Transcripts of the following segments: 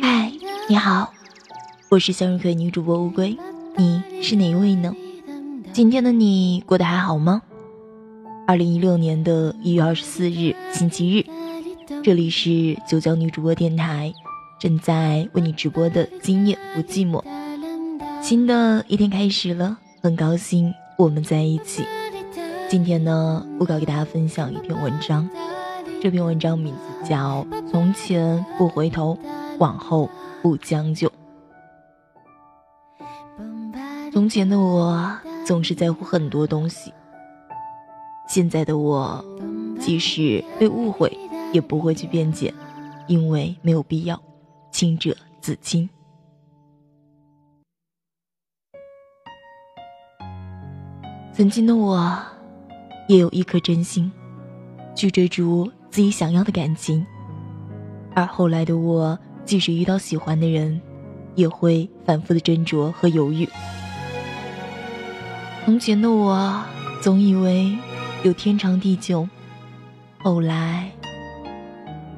嗨，你好，我是向日葵女主播乌龟，你是哪一位呢？今天的你过得还好吗？二零一六年的一月二十四日星期日，这里是九江女主播电台，正在为你直播的今夜不寂寞。新的一天开始了，很高兴我们在一起。今天呢，我要给大家分享一篇文章。这篇文章名字叫《从前不回头，往后不将就》。从前的我总是在乎很多东西，现在的我即使被误会，也不会去辩解，因为没有必要。清者自清。曾经的我，也有一颗真心，去追逐。自己想要的感情，而后来的我，即使遇到喜欢的人，也会反复的斟酌和犹豫。从前的我总以为有天长地久，后来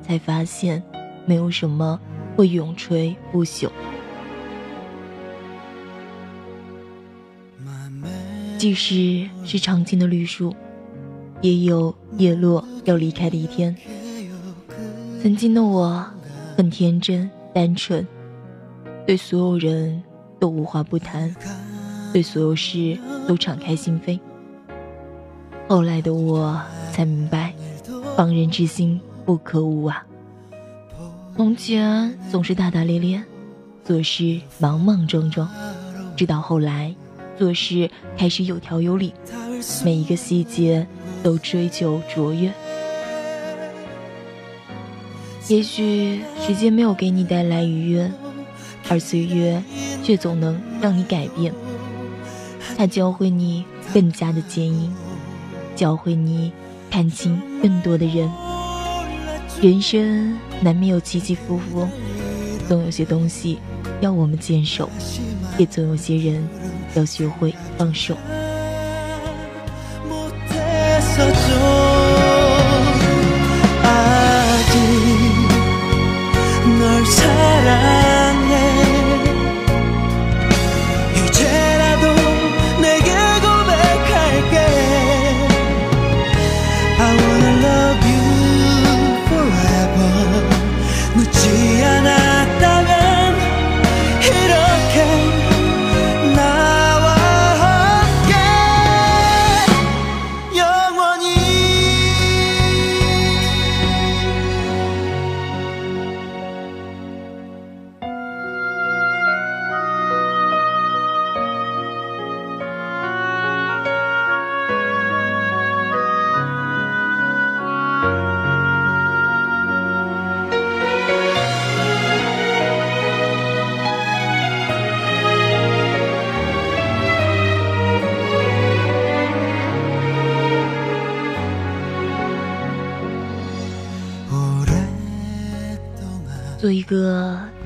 才发现没有什么会永垂不朽。即使是常青的绿树。也有叶落要离开的一天。曾经的我，很天真单纯，对所有人都无话不谈，对所有事都敞开心扉。后来的我才明白，防人之心不可无啊。从前总是大大咧咧，做事莽莽撞撞，直到后来，做事开始有条有理，每一个细节。都追求卓越，也许时间没有给你带来愉悦，而岁月却总能让你改变。它教会你更加的坚硬，教会你看清更多的人。人生难免有起起伏伏，总有些东西要我们坚守，也总有些人要学会放手。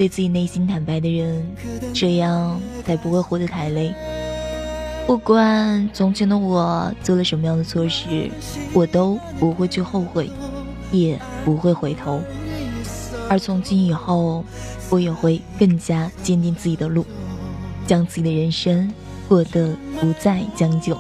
对自己内心坦白的人，这样才不会活得太累。不管从前的我做了什么样的错事，我都不会去后悔，也不会回头。而从今以后，我也会更加坚定自己的路，将自己的人生过得不再将就。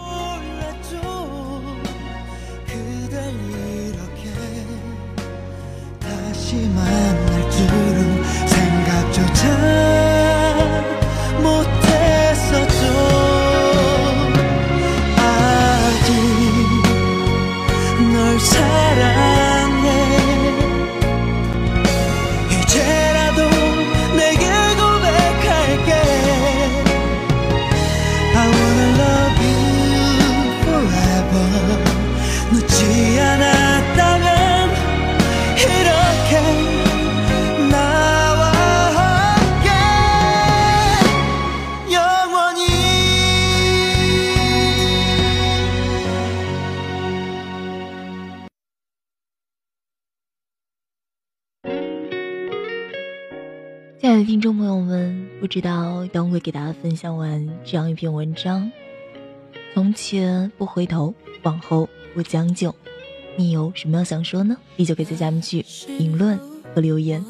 听众朋友们，不知道当会给大家分享完这样一篇文章，从前不回头，往后不将就，你有什么要想说呢？依旧可以在下面去评论和留言。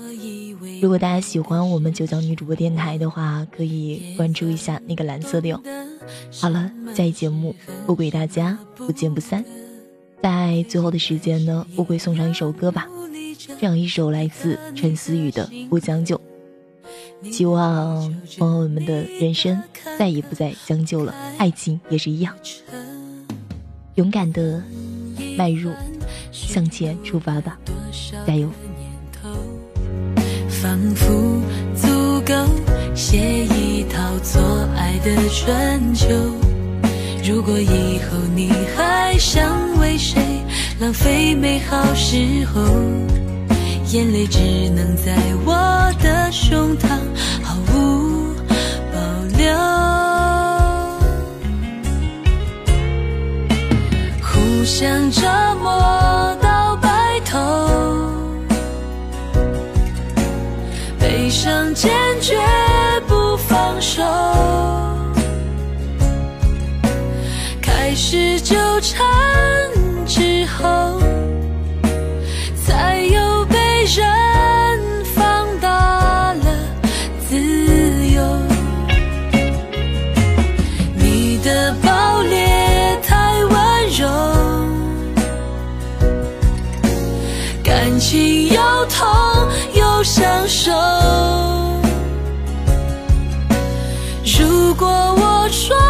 如果大家喜欢我们九江女主播电台的话，可以关注一下那个蓝色的哟。好了，下一节目我给大家不见不散。在最后的时间呢，我会送上一首歌吧，这样一首来自陈思雨的《不将就》。希望朋友们的人生再也不再将就了，爱情也是一样，勇敢的迈入，向前出发吧，加油！仿佛足够写一套做爱的春秋。如果以后你还想为谁浪费美好时候？眼泪只能在我的胸膛毫无保留，互相折磨到白头，悲伤坚决不放手，开始纠缠之后。手。如果我说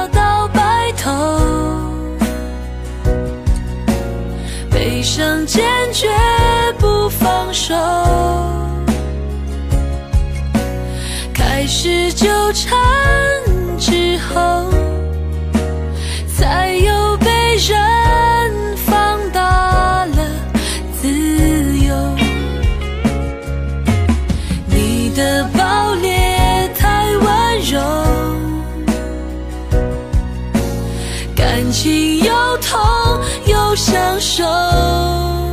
情又痛。享受。